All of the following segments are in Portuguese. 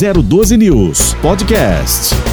012 News Podcast.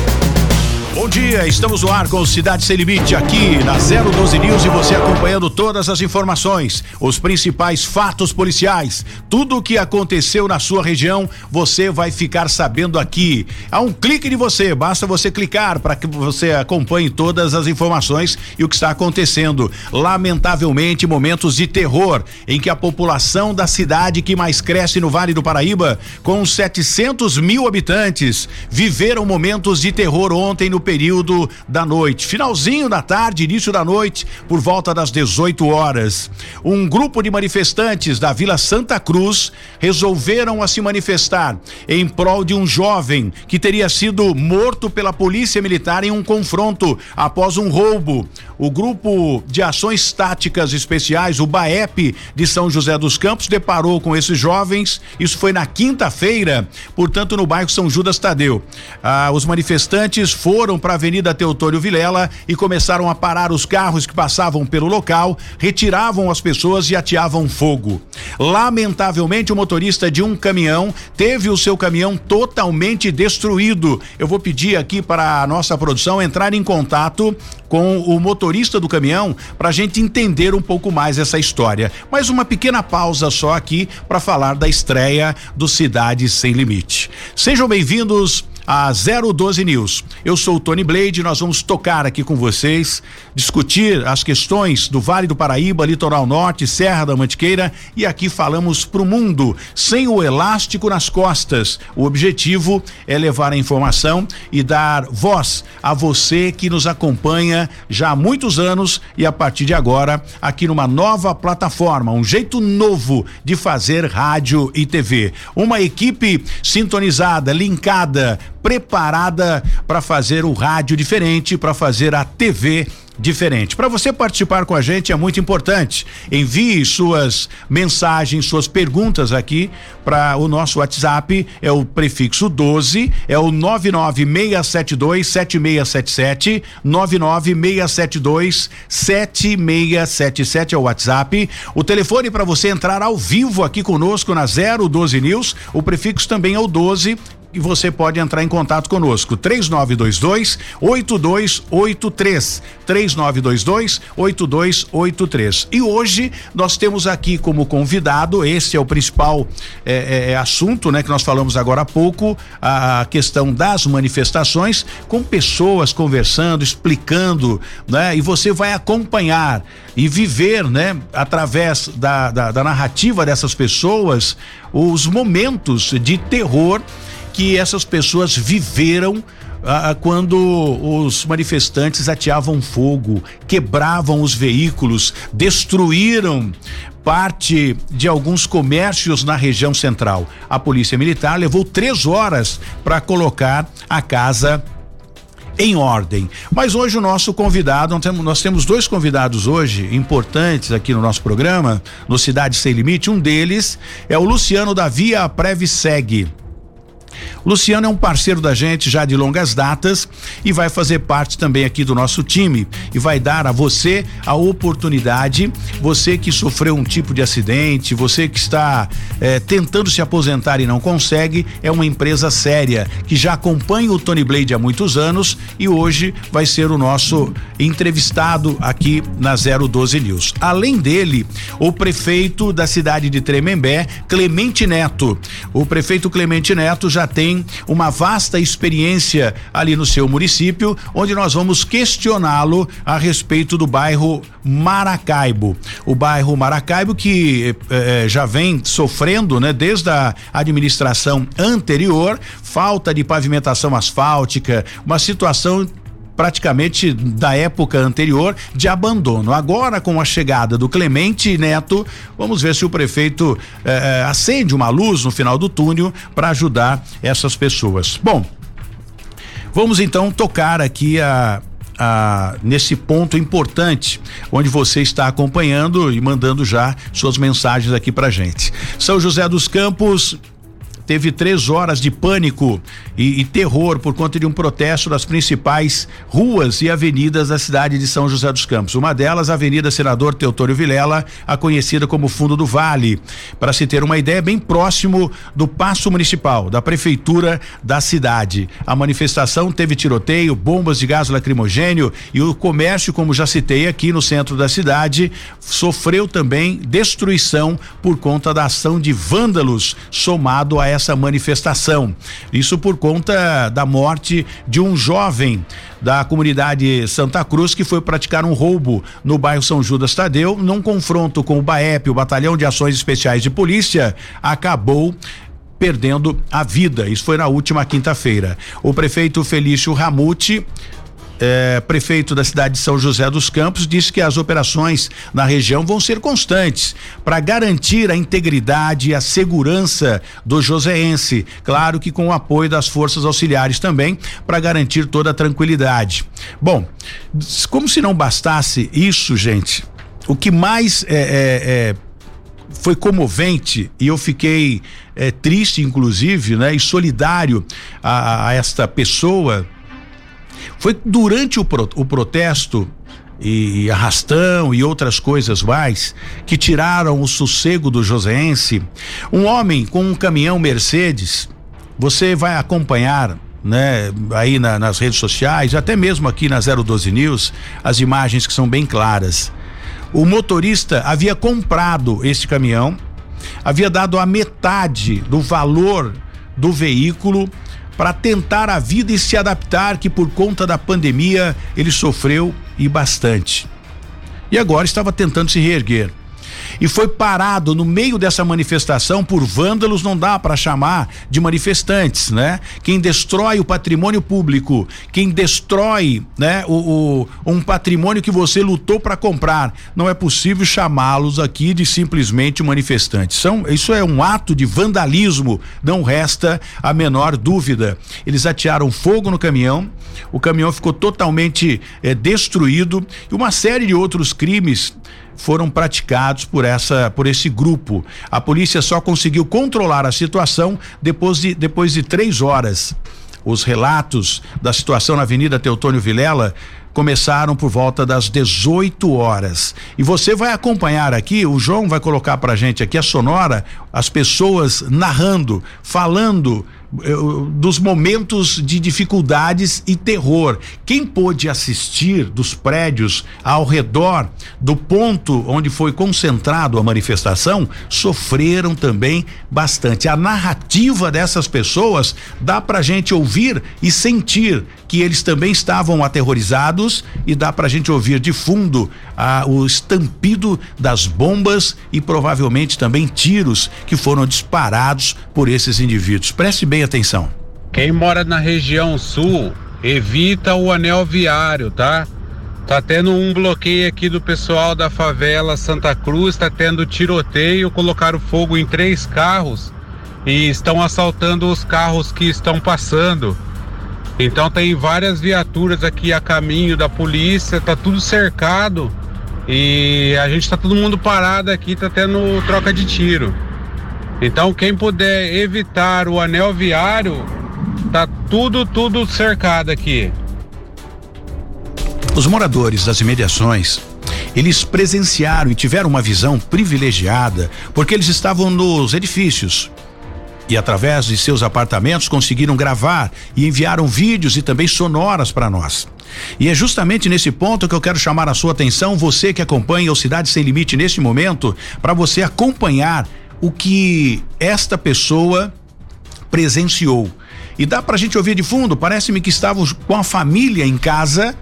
Bom dia, estamos no ar com Cidade Sem Limite aqui na 012 News e você acompanhando todas as informações, os principais fatos policiais, tudo o que aconteceu na sua região, você vai ficar sabendo aqui. Há um clique de você, basta você clicar para que você acompanhe todas as informações e o que está acontecendo. Lamentavelmente, momentos de terror em que a população da cidade que mais cresce no Vale do Paraíba, com 700 mil habitantes, viveram momentos de terror ontem no período da noite, finalzinho da tarde, início da noite, por volta das 18 horas. Um grupo de manifestantes da Vila Santa Cruz resolveram a se manifestar em prol de um jovem que teria sido morto pela polícia militar em um confronto após um roubo. O grupo de ações táticas especiais, o BAEP de São José dos Campos, deparou com esses jovens. Isso foi na quinta-feira, portanto, no bairro São Judas Tadeu. Ah, os manifestantes foram foram para a Avenida Teotônio Vilela e começaram a parar os carros que passavam pelo local, retiravam as pessoas e ateavam fogo. Lamentavelmente, o motorista de um caminhão teve o seu caminhão totalmente destruído. Eu vou pedir aqui para a nossa produção entrar em contato com o motorista do caminhão para a gente entender um pouco mais essa história. Mas uma pequena pausa só aqui para falar da estreia do Cidade Sem Limite. Sejam bem-vindos a 012 News. Eu sou o Tony Blade, nós vamos tocar aqui com vocês, discutir as questões do Vale do Paraíba, Litoral Norte, Serra da Mantiqueira e aqui falamos para o mundo sem o elástico nas costas. O objetivo é levar a informação e dar voz a você que nos acompanha já há muitos anos e a partir de agora aqui numa nova plataforma, um jeito novo de fazer rádio e TV. Uma equipe sintonizada, linkada preparada para fazer o rádio diferente, para fazer a TV diferente. Para você participar com a gente é muito importante. Envie suas mensagens, suas perguntas aqui para o nosso WhatsApp, é o prefixo 12, é o 99672 7677, 99672 7677 é o WhatsApp. O telefone para você entrar ao vivo aqui conosco na 012 News, o prefixo também é o 12 e você pode entrar em contato conosco. 3922 8283. 3922 8283. E hoje nós temos aqui como convidado, esse é o principal é, é, é, assunto, né, que nós falamos agora há pouco, a questão das manifestações, com pessoas conversando, explicando, né, e você vai acompanhar e viver, né, através da, da, da narrativa dessas pessoas, os momentos de terror que essas pessoas viveram ah, ah, quando os manifestantes ateavam fogo, quebravam os veículos, destruíram parte de alguns comércios na região central. A polícia militar levou três horas para colocar a casa em ordem. Mas hoje o nosso convidado, nós temos, nós temos dois convidados hoje importantes aqui no nosso programa, no Cidade Sem Limite. Um deles é o Luciano da Via Previseg. Luciano é um parceiro da gente já de longas datas e vai fazer parte também aqui do nosso time e vai dar a você a oportunidade, você que sofreu um tipo de acidente, você que está eh, tentando se aposentar e não consegue, é uma empresa séria que já acompanha o Tony Blade há muitos anos e hoje vai ser o nosso entrevistado aqui na 012 News. Além dele, o prefeito da cidade de Tremembé, Clemente Neto. O prefeito Clemente Neto já tem uma vasta experiência ali no seu município, onde nós vamos questioná-lo a respeito do bairro Maracaibo. O bairro Maracaibo que eh, eh, já vem sofrendo, né, desde a administração anterior, falta de pavimentação asfáltica, uma situação praticamente da época anterior de abandono. Agora, com a chegada do Clemente Neto, vamos ver se o prefeito eh, acende uma luz no final do túnel para ajudar essas pessoas. Bom, vamos então tocar aqui a ah, nesse ponto importante, onde você está acompanhando e mandando já suas mensagens aqui pra gente. São José dos Campos, teve três horas de pânico e, e, terror por conta de um protesto das principais ruas e avenidas da cidade de São José dos Campos. Uma delas, a Avenida Senador Teotônio Vilela, a conhecida como Fundo do Vale. Para se ter uma ideia, bem próximo do Paço Municipal, da Prefeitura da cidade. A manifestação teve tiroteio, bombas de gás lacrimogênio e o comércio, como já citei aqui no centro da cidade, sofreu também destruição por conta da ação de vândalos somado a essa manifestação. Isso por conta da morte de um jovem da comunidade Santa Cruz que foi praticar um roubo no bairro São Judas Tadeu, num confronto com o BAEP, o Batalhão de Ações Especiais de Polícia, acabou perdendo a vida. Isso foi na última quinta-feira. O prefeito Felício Ramute é, prefeito da cidade de São José dos Campos, disse que as operações na região vão ser constantes para garantir a integridade e a segurança do joseense. Claro que com o apoio das forças auxiliares também, para garantir toda a tranquilidade. Bom, como se não bastasse isso, gente, o que mais é, é, é foi comovente e eu fiquei é, triste, inclusive, né, e solidário a, a esta pessoa foi durante o, pro, o protesto e arrastão e outras coisas mais que tiraram o sossego do joseense. Um homem com um caminhão Mercedes, você vai acompanhar né, aí na, nas redes sociais, até mesmo aqui na 012 News, as imagens que são bem claras. O motorista havia comprado esse caminhão, havia dado a metade do valor do veículo para tentar a vida e se adaptar, que por conta da pandemia ele sofreu e bastante. E agora estava tentando se reerguer e foi parado no meio dessa manifestação por vândalos, não dá para chamar de manifestantes, né? Quem destrói o patrimônio público, quem destrói, né, o, o um patrimônio que você lutou para comprar, não é possível chamá-los aqui de simplesmente manifestantes. São, isso é um ato de vandalismo, não resta a menor dúvida. Eles atearam fogo no caminhão, o caminhão ficou totalmente eh, destruído e uma série de outros crimes foram praticados por essa por esse grupo. A polícia só conseguiu controlar a situação depois de depois de três horas. Os relatos da situação na Avenida Teotônio Vilela começaram por volta das 18 horas. E você vai acompanhar aqui, o João vai colocar pra gente aqui a sonora, as pessoas narrando, falando dos momentos de dificuldades e terror. Quem pôde assistir dos prédios ao redor do ponto onde foi concentrado a manifestação sofreram também bastante. A narrativa dessas pessoas dá pra gente ouvir e sentir que eles também estavam aterrorizados e dá pra gente ouvir de fundo ah, o estampido das bombas e provavelmente também tiros que foram disparados por esses indivíduos. Preste bem atenção. Quem mora na região sul, evita o anel viário, tá? Tá tendo um bloqueio aqui do pessoal da favela Santa Cruz, tá tendo tiroteio, colocaram fogo em três carros e estão assaltando os carros que estão passando. Então tem várias viaturas aqui a caminho da polícia, tá tudo cercado e a gente tá todo mundo parado aqui, tá tendo troca de tiro. Então quem puder evitar o anel viário, tá tudo tudo cercado aqui. Os moradores das imediações eles presenciaram e tiveram uma visão privilegiada porque eles estavam nos edifícios e através de seus apartamentos conseguiram gravar e enviaram vídeos e também sonoras para nós. E é justamente nesse ponto que eu quero chamar a sua atenção, você que acompanha o Cidade Sem Limite neste momento, para você acompanhar o que esta pessoa presenciou. E dá pra gente ouvir de fundo, parece-me que estavam com a família em casa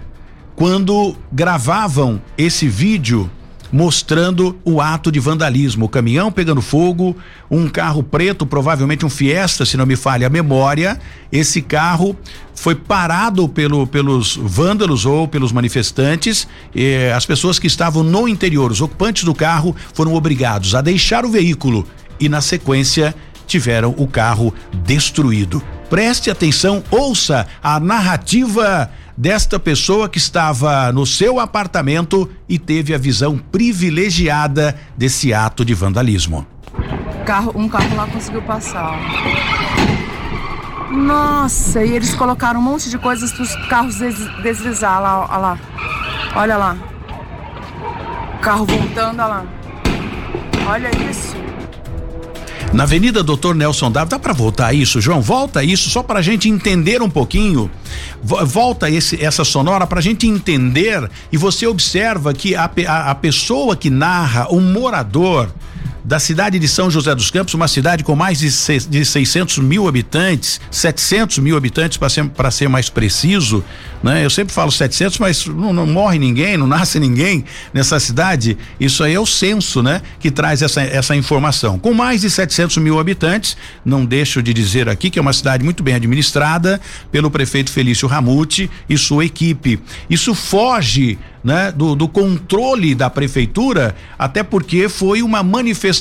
quando gravavam esse vídeo mostrando o ato de vandalismo. O caminhão pegando fogo, um carro preto, provavelmente um Fiesta, se não me falha a memória. Esse carro foi parado pelo, pelos vândalos ou pelos manifestantes. as pessoas que estavam no interior, os ocupantes do carro, foram obrigados a deixar o veículo e, na sequência, tiveram o carro destruído. Preste atenção, ouça a narrativa desta pessoa que estava no seu apartamento e teve a visão privilegiada desse ato de vandalismo. Carro, um carro lá conseguiu passar. Nossa, e eles colocaram um monte de coisas para os carros des deslizar lá, olha lá. Olha lá. Carro voltando, olha lá. Olha isso. Na Avenida Doutor Nelson Dávila, dá para voltar isso, João? Volta isso só para a gente entender um pouquinho. Volta esse, essa sonora para a gente entender e você observa que a, a, a pessoa que narra, o morador, da cidade de São José dos Campos, uma cidade com mais de, de 600 mil habitantes, 700 mil habitantes para ser, ser mais preciso, né? Eu sempre falo 700, mas não, não, morre ninguém, não nasce ninguém nessa cidade. Isso aí é o censo, né? Que traz essa, essa informação. Com mais de 700 mil habitantes, não deixo de dizer aqui que é uma cidade muito bem administrada pelo prefeito Felício Ramute e sua equipe. Isso foge né, do, do controle da prefeitura, até porque foi uma manifestação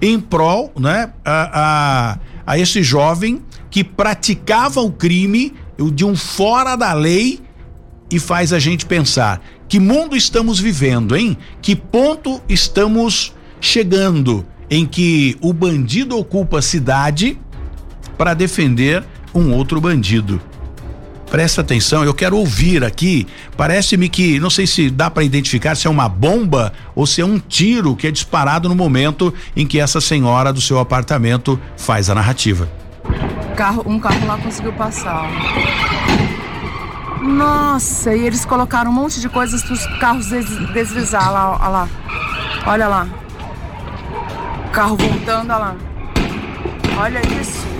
em prol, né, a, a, a esse jovem que praticava o crime de um fora da lei e faz a gente pensar que mundo estamos vivendo, hein? Que ponto estamos chegando em que o bandido ocupa a cidade para defender um outro bandido? Presta atenção, eu quero ouvir aqui. Parece-me que, não sei se dá para identificar se é uma bomba ou se é um tiro que é disparado no momento em que essa senhora do seu apartamento faz a narrativa. Carro, um carro lá conseguiu passar. Nossa, e eles colocaram um monte de coisas para os carros des deslizar lá, olha lá. Olha lá. Carro voltando, olha lá. Olha isso.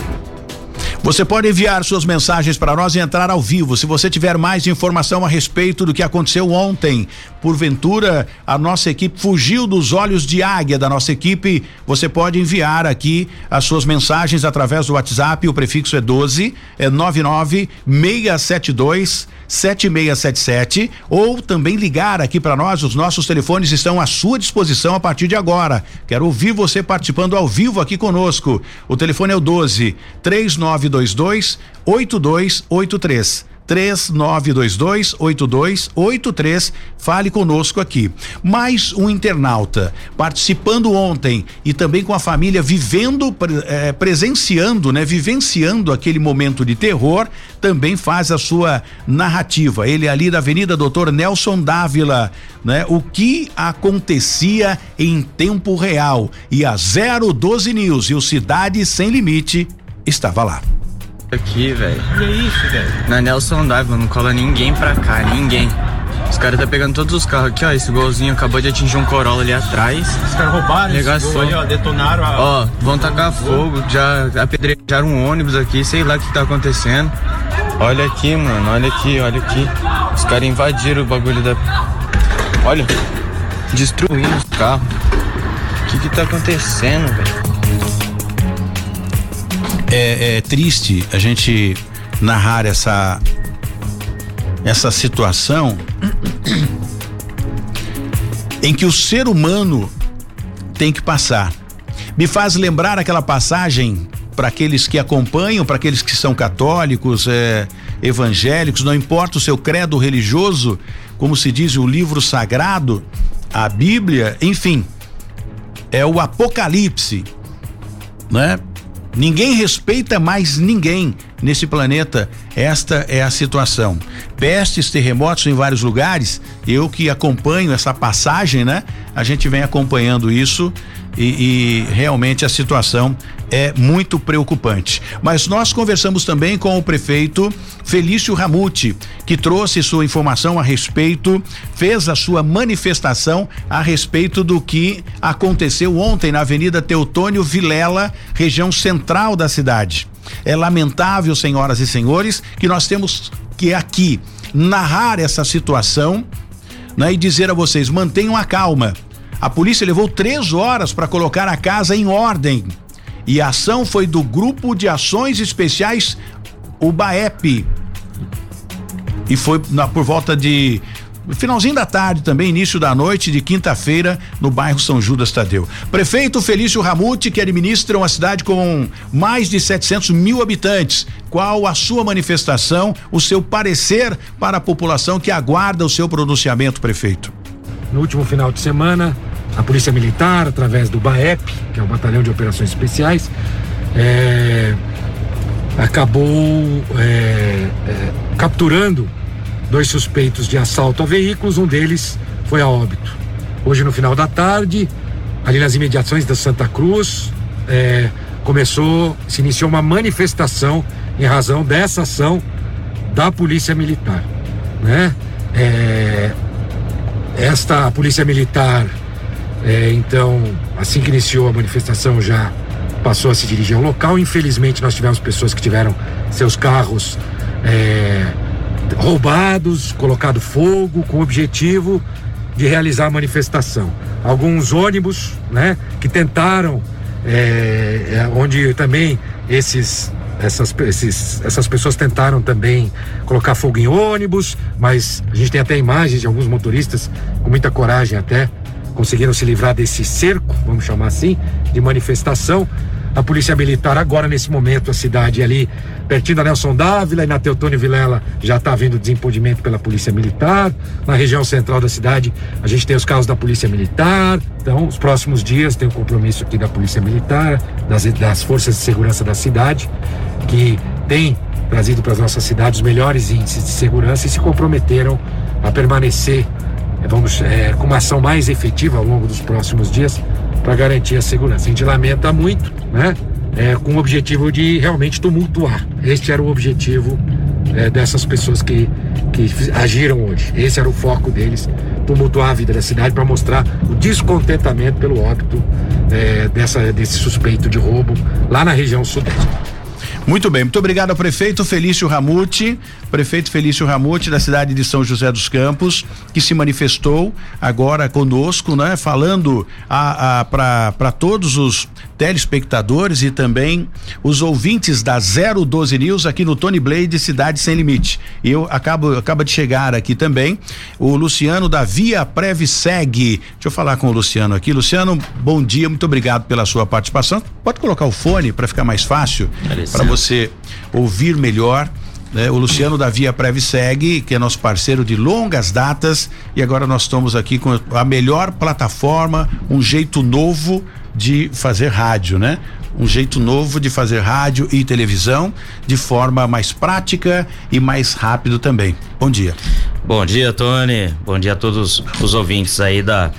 Você pode enviar suas mensagens para nós e entrar ao vivo. Se você tiver mais informação a respeito do que aconteceu ontem, porventura a nossa equipe fugiu dos olhos de águia da nossa equipe, você pode enviar aqui as suas mensagens através do WhatsApp. O prefixo é 12 é 99 672 7677 ou também ligar aqui para nós. Os nossos telefones estão à sua disposição a partir de agora. Quero ouvir você participando ao vivo aqui conosco. O telefone é o 12 3922 8283. 3922 8283. Fale conosco aqui. Mais um internauta participando ontem e também com a família vivendo, eh, presenciando, né? Vivenciando aquele momento de terror, também faz a sua narrativa. Ele é ali da Avenida Doutor Nelson Dávila, né? O que acontecia em tempo real. E a 012 News e o Cidade Sem Limite estava lá aqui, velho. Que é isso, velho? Na Nelson Dávila, não cola ninguém pra cá, ninguém. Os caras tá pegando todos os carros aqui, ó. Esse golzinho acabou de atingir um Corolla ali atrás. Os caras roubaram Regaçou. ali, ó. Detonaram a. Ó, vão tacar fogo, já apedrejaram um ônibus aqui, sei lá o que tá acontecendo. Olha aqui, mano, olha aqui, olha aqui. Os caras invadiram o bagulho da. Olha, destruindo os carros. O que que tá acontecendo, velho? É, é triste a gente narrar essa essa situação em que o ser humano tem que passar. Me faz lembrar aquela passagem para aqueles que acompanham, para aqueles que são católicos, é, evangélicos, não importa o seu credo religioso, como se diz o livro sagrado, a Bíblia, enfim, é o Apocalipse, né? Ninguém respeita mais ninguém nesse planeta. Esta é a situação. Pestes, terremotos em vários lugares. Eu que acompanho essa passagem, né? A gente vem acompanhando isso e, e, realmente a situação é muito preocupante. Mas nós conversamos também com o prefeito Felício Ramute, que trouxe sua informação a respeito, fez a sua manifestação a respeito do que aconteceu ontem na Avenida Teutônio Vilela, região central da cidade. É lamentável, senhoras e senhores, que nós temos que aqui narrar essa situação né, e dizer a vocês: mantenham a calma a polícia levou três horas para colocar a casa em ordem. E a ação foi do Grupo de Ações Especiais, o BAEP. E foi na, por volta de finalzinho da tarde também, início da noite de quinta-feira, no bairro São Judas Tadeu. Prefeito Felício Ramute, que administra uma cidade com mais de 700 mil habitantes. Qual a sua manifestação, o seu parecer para a população que aguarda o seu pronunciamento, prefeito? No último final de semana, a Polícia Militar, através do BAEP, que é o Batalhão de Operações Especiais, é, acabou é, é, capturando dois suspeitos de assalto a veículos, um deles foi a óbito. Hoje, no final da tarde, ali nas imediações da Santa Cruz, é, começou, se iniciou uma manifestação em razão dessa ação da Polícia Militar, né? É, esta Polícia Militar, é, então, assim que iniciou a manifestação, já passou a se dirigir ao local. Infelizmente, nós tivemos pessoas que tiveram seus carros é, roubados, colocado fogo, com o objetivo de realizar a manifestação. Alguns ônibus, né, que tentaram, é, é, onde também esses essas, esses, essas pessoas tentaram também colocar fogo em ônibus, mas a gente tem até imagens de alguns motoristas com muita coragem até conseguiram se livrar desse cerco, vamos chamar assim, de manifestação. A Polícia Militar agora nesse momento a cidade ali pertinho da Nelson Dávila e na Teotônio Vilela já está havendo desimpedimento pela Polícia Militar. Na região central da cidade a gente tem os carros da Polícia Militar. Então, os próximos dias tem o um compromisso aqui da Polícia Militar, das, das forças de segurança da cidade, que tem trazido para as nossas cidades os melhores índices de segurança e se comprometeram a permanecer vamos é, com uma ação mais efetiva ao longo dos próximos dias para garantir a segurança. A gente lamenta muito, né? é, com o objetivo de realmente tumultuar. Este era o objetivo é, dessas pessoas que, que agiram hoje. Esse era o foco deles, tumultuar a vida da cidade para mostrar o descontentamento pelo óbito é, dessa, desse suspeito de roubo lá na região sudeste. Muito bem, muito obrigado ao prefeito Felício Ramute, prefeito Felício Ramute da cidade de São José dos Campos, que se manifestou agora conosco, né, falando a, a para todos os telespectadores e também os ouvintes da 012 News aqui no Tony Blade Cidade Sem Limite. E eu acabo acaba de chegar aqui também o Luciano da Via Previseg. Deixa eu falar com o Luciano aqui. Luciano, bom dia, muito obrigado pela sua participação. Pode colocar o fone para ficar mais fácil para você ouvir melhor. Né? O Luciano da Via Previseg, que é nosso parceiro de longas datas, e agora nós estamos aqui com a melhor plataforma, um jeito novo de fazer rádio, né? Um jeito novo de fazer rádio e televisão de forma mais prática e mais rápido também. Bom dia. Bom dia, Tony. Bom dia a todos os ouvintes aí da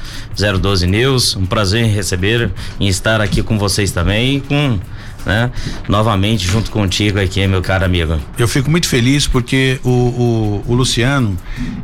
012 News. Um prazer em receber, em estar aqui com vocês também e com né? Novamente junto contigo aqui, meu caro amigo. Eu fico muito feliz porque o, o, o Luciano,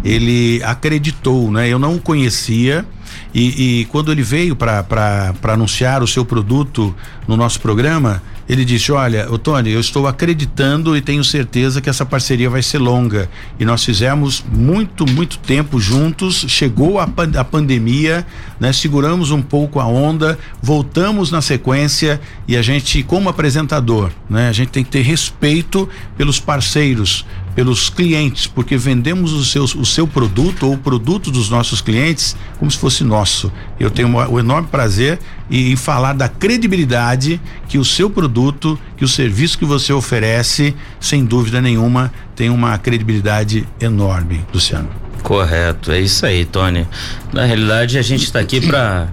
ele acreditou, né? Eu não o conhecia, e, e quando ele veio para anunciar o seu produto no nosso programa, ele disse: Olha, o Tony, eu estou acreditando e tenho certeza que essa parceria vai ser longa. E nós fizemos muito, muito tempo juntos. Chegou a, a pandemia, né? Seguramos um pouco a onda, voltamos na sequência e a gente, como apresentador, né? A gente tem que ter respeito pelos parceiros, pelos clientes, porque vendemos o seu, o seu produto ou o produto dos nossos clientes como se fosse nosso. Eu tenho o enorme prazer em, em falar da credibilidade que o seu produto, que o serviço que você oferece, sem dúvida nenhuma, tem uma credibilidade enorme, Luciano. Correto, é isso aí, Tony. Na realidade, a gente está aqui para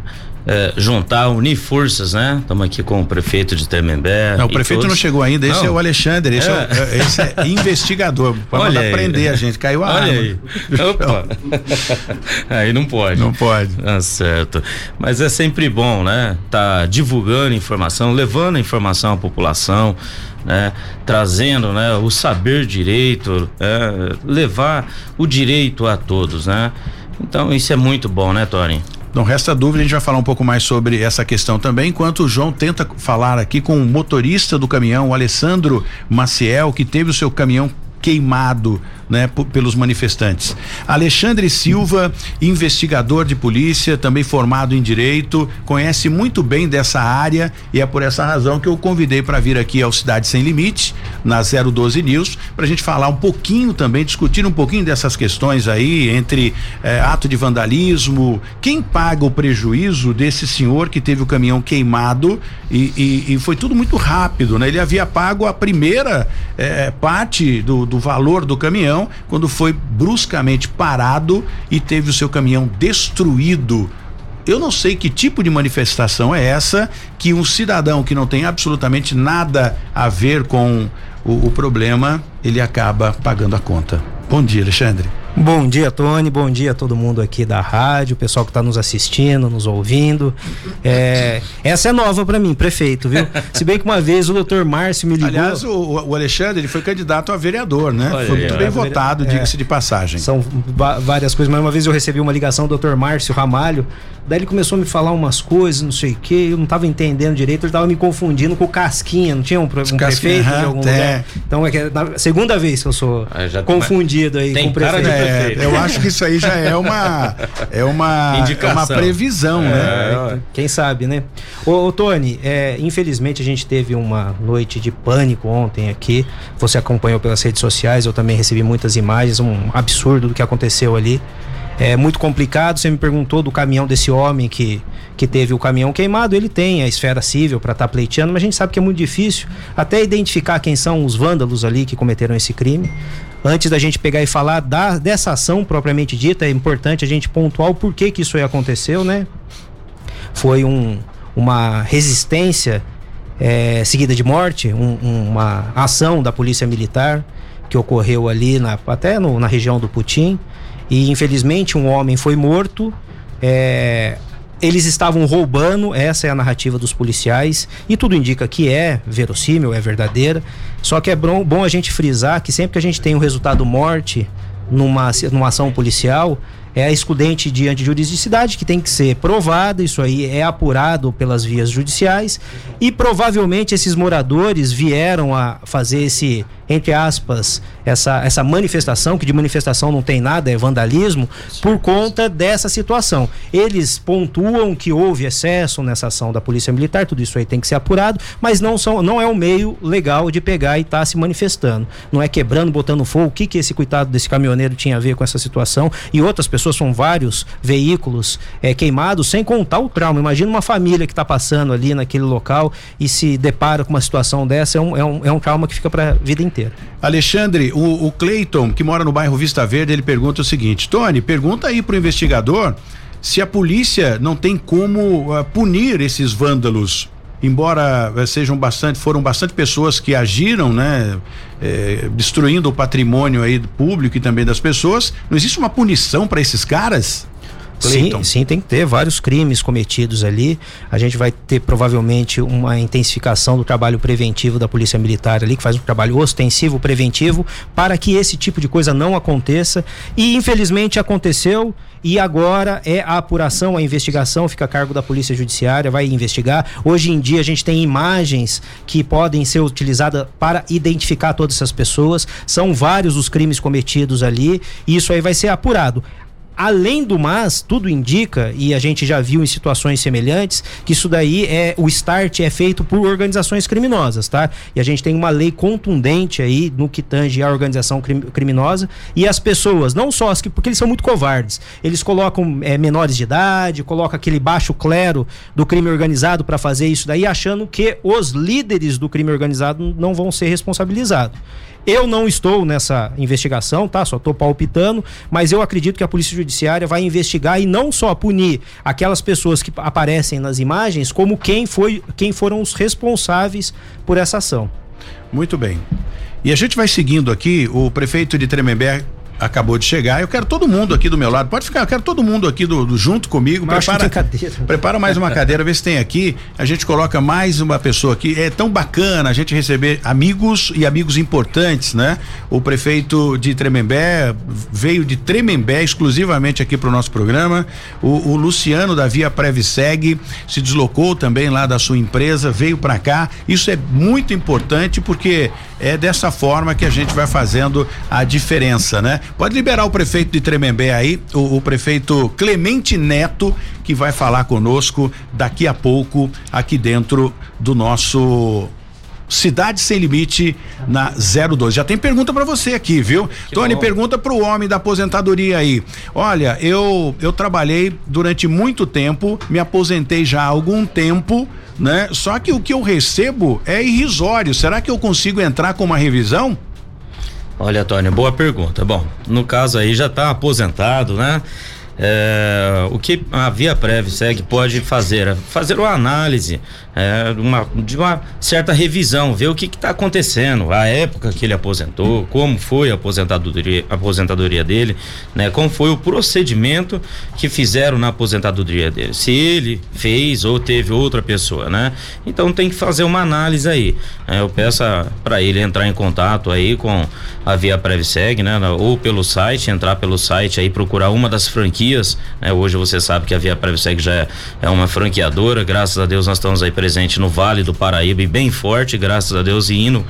é, juntar, unir forças, né? Estamos aqui com o prefeito de Tremembé. Não, o prefeito todos... não chegou ainda, esse não. é o Alexandre, esse é, é, é esse é investigador, para aprender a gente, caiu a Olha arma. Aí. Opa. aí não pode. Não pode. Tá certo. Mas é sempre bom, né? Tá divulgando informação, levando informação à população, né? Trazendo, né? O saber direito, é, levar o direito a todos, né? Então isso é muito bom, né, Tony? Não resta dúvida, a gente vai falar um pouco mais sobre essa questão também, enquanto o João tenta falar aqui com o motorista do caminhão, o Alessandro Maciel, que teve o seu caminhão queimado né, pelos manifestantes. Alexandre Silva, investigador de polícia, também formado em direito, conhece muito bem dessa área e é por essa razão que eu convidei para vir aqui ao Cidade Sem Limite, na 012 News, para a gente falar um pouquinho também, discutir um pouquinho dessas questões aí entre eh, ato de vandalismo, quem paga o prejuízo desse senhor que teve o caminhão queimado e, e, e foi tudo muito rápido, né? Ele havia pago a primeira eh, parte do, do valor do caminhão quando foi bruscamente parado e teve o seu caminhão destruído eu não sei que tipo de manifestação é essa que um cidadão que não tem absolutamente nada a ver com o, o problema, ele acaba pagando a conta. Bom dia, Alexandre. Bom dia, Tony. Bom dia a todo mundo aqui da rádio, o pessoal que está nos assistindo, nos ouvindo. É, essa é nova para mim, prefeito, viu? Se bem que uma vez o doutor Márcio me ligou. Aliás, o, o Alexandre ele foi candidato a vereador, né? Olha foi muito bem votado, É. diga-se de passagem. São várias coisas, mas uma vez eu recebi uma ligação do Dr. Márcio Ramalho, daí ele começou a me falar umas coisas, não sei o que, eu não estava entendendo direito, ele estava me confundindo com o Casquinha, não tinha um, um prefeito de algum é. lugar? Então é que é na segunda vez que eu sou Ah, já- confundido aí tem com o cara de prefeito. É, eu acho que isso aí já é uma é uma, é Indicação. uma previsão, né? É, Quem sabe, né? Ô, ô, Tony, é, infelizmente a gente teve uma noite de pânico ontem aqui. Você acompanhou pelas redes sociais, eu também recebi muitas imagens, um absurdo do que aconteceu ali. É muito complicado. Você me perguntou do caminhão desse homem que, que teve o caminhão queimado. Ele tem a esfera civil para estar pleiteando, mas a gente sabe que é muito difícil até identificar quem são os vândalos ali que cometeram esse crime. Antes da gente pegar e falar da, dessa ação propriamente dita, é importante a gente pontuar o porquê que isso aí aconteceu, né? foi um, uma resistência eh, seguida de morte, um- um- uma ação da polícia militar que ocorreu ali na, até no- na região do Putim e infelizmente um homem foi morto. eh, eles estavam roubando, essa é a narrativa dos policiais, e tudo indica que é verossímil, é verdadeira. Só que é bom, bom a gente frisar que sempre que a gente tem um resultado morte numa, numa ação policial, é a excludente de juridicidade que tem que ser provada, isso aí é apurado pelas vias judiciais e provavelmente esses moradores vieram a fazer esse, entre aspas, essa, essa manifestação, que de manifestação não tem nada, é vandalismo, por conta dessa situação. Eles pontuam que houve excesso nessa ação da Polícia Militar, tudo isso aí tem que ser apurado, mas não, são, não é um meio legal de pegar e estar se manifestando. Não é quebrando, botando fogo. O que, que esse coitado desse caminhoneiro tinha a ver com essa situação? E outras pessoas, são vários veículos eh, queimados, sem contar o trauma. Imagina uma família que está passando ali naquele local e se depara com uma situação dessa, é um, é um, é um trauma que fica para a vida inteira. Alexandre, o, o Cleiton, que mora no bairro Vista Verde, ele pergunta o seguinte: Tony, pergunta aí pro investigador se a polícia não tem como ah, punir esses vândalos. Embora eh, sejam bastante, foram bastante pessoas que agiram, né, eh, destruindo o patrimônio aí público e também das pessoas, não existe uma punição para esses caras? Cleiton. Sim, sim, tem que ter vários crimes cometidos ali. A gente vai ter provavelmente uma intensificação do trabalho preventivo da Polícia Militar ali, que faz um trabalho ostensivo preventivo para que esse tipo de coisa não aconteça. E infelizmente aconteceu. E agora é a apuração, a investigação fica a cargo da Polícia Judiciária, vai investigar. Hoje em dia a gente tem imagens que podem ser utilizadas para identificar todas essas pessoas. São vários os crimes cometidos ali, e isso aí vai ser apurado. Além do mais, tudo indica, e a gente já viu em situações semelhantes, que isso daí é o start é feito por organizações criminosas, tá? E a gente tem uma lei contundente aí no que tange a organização crim- criminosa e as pessoas, não só as que, porque eles são muito covardes, eles colocam é, menores de idade, colocam aquele baixo clero do crime organizado para fazer isso daí, achando que os líderes do crime organizado não vão ser responsabilizados. Eu não estou nessa investigação, tá? Só estou palpitando, mas eu acredito que a Polícia Judiciária vai investigar e não só punir aquelas pessoas que aparecem nas imagens, como quem foi, quem foram os responsáveis por essa ação. Muito bem. E a gente vai seguindo aqui, o prefeito de Tremembé acabou de chegar. Eu quero todo mundo aqui do meu lado. Pode ficar, eu quero todo mundo aqui do, do- junto comigo. Mas prepara, cadeira. prepara mais uma cadeira, vê se tem aqui. A gente coloca mais uma pessoa aqui. É tão bacana a gente receber amigos e amigos importantes, né? O prefeito de Tremembé veio de Tremembé exclusivamente aqui para o nosso programa. O, o Luciano da Via Previseg se deslocou também lá da sua empresa, veio para cá. Isso é muito importante porque é dessa forma que a gente vai fazendo a diferença, né? Pode liberar o prefeito de Tremembé aí, o, o prefeito Clemente Neto, que vai falar conosco daqui a pouco aqui dentro do nosso Cidade Sem Limite na 012. Já tem pergunta pra você aqui, viu? Tony, bom. pergunta pro homem da aposentadoria aí. Olha, eu eu trabalhei durante muito tempo, me aposentei já há algum tempo, né? Só que o que eu recebo é irrisório. Será que eu consigo entrar com uma revisão? Olha, Tony, boa pergunta. Bom, no caso aí já está aposentado, né? é, o que a Via Prev segue pode fazer fazer uma análise é, uma, de uma certa revisão, ver o que está acontecendo, a época que ele aposentou, como foi a aposentadoria, aposentadoria dele, né? Como foi o procedimento que fizeram na aposentadoria dele, se ele fez ou teve outra pessoa, né? Então tem que fazer uma análise aí. É, eu peço para ele entrar em contato aí com a Via Prevseg, né? Ou pelo site, entrar pelo site aí procurar uma das franquias, né? Hoje você sabe que a Via Prevseg já é, é uma franqueadora, graças a Deus nós estamos aí presente no Vale do Paraíba e bem forte, graças a Deus, e indo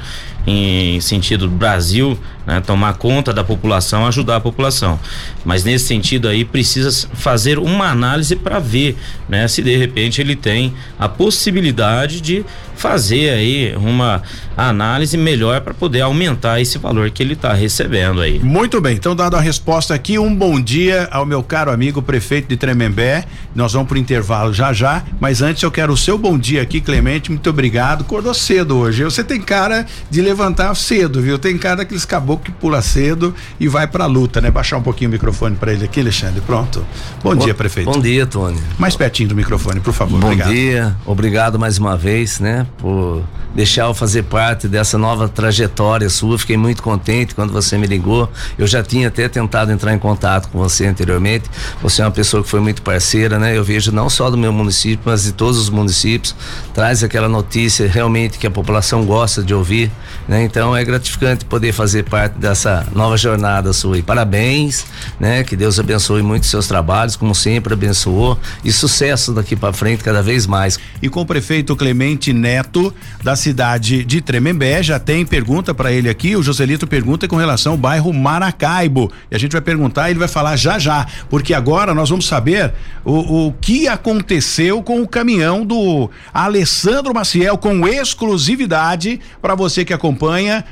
em sentido Brasil, né, tomar conta da população, ajudar a população. Mas nesse sentido aí precisa fazer uma análise para ver, né, se de repente ele tem a possibilidade de fazer aí uma análise melhor para poder aumentar esse valor que ele está recebendo aí. Muito bem, então dada a resposta aqui, um bom dia ao meu caro amigo prefeito de Tremembé. Nós vamos pro intervalo já já, mas antes eu quero o seu bom dia aqui, Clemente. Muito obrigado. Acordou cedo hoje. Você tem cara de levantar cedo, viu? Tem cara daqueles caboclo que pula cedo e vai pra luta, né? Baixar um pouquinho o microfone para ele aqui, Alexandre. Pronto. Bom, bom dia, prefeito. Bom dia, Tony. Mais pertinho do microfone, por favor. Bom obrigado. dia. Obrigado mais uma vez, né? por deixar eu fazer parte dessa nova trajetória sua. Fiquei muito contente quando você me ligou. Eu já tinha até tentado entrar em contato com você anteriormente. Você é uma pessoa que foi muito parceira, né? Eu vejo não só do meu município, mas de todos os municípios. Traz aquela notícia realmente que a população gosta de ouvir, né? Então é gratificante poder fazer parte dessa nova jornada sua. E parabéns, né? Que Deus abençoe muito seus trabalhos, como sempre abençoou, e sucesso daqui para frente cada vez mais. E com o prefeito Clemente Neto da cidade de Tremembé. Já tem pergunta para ele aqui. O Joselito pergunta com relação ao bairro Maracaibo. E a gente vai perguntar, ele vai falar já já, porque agora nós vamos saber o, o que aconteceu com o caminhão do Alessandro Maciel com exclusividade para você que acompanha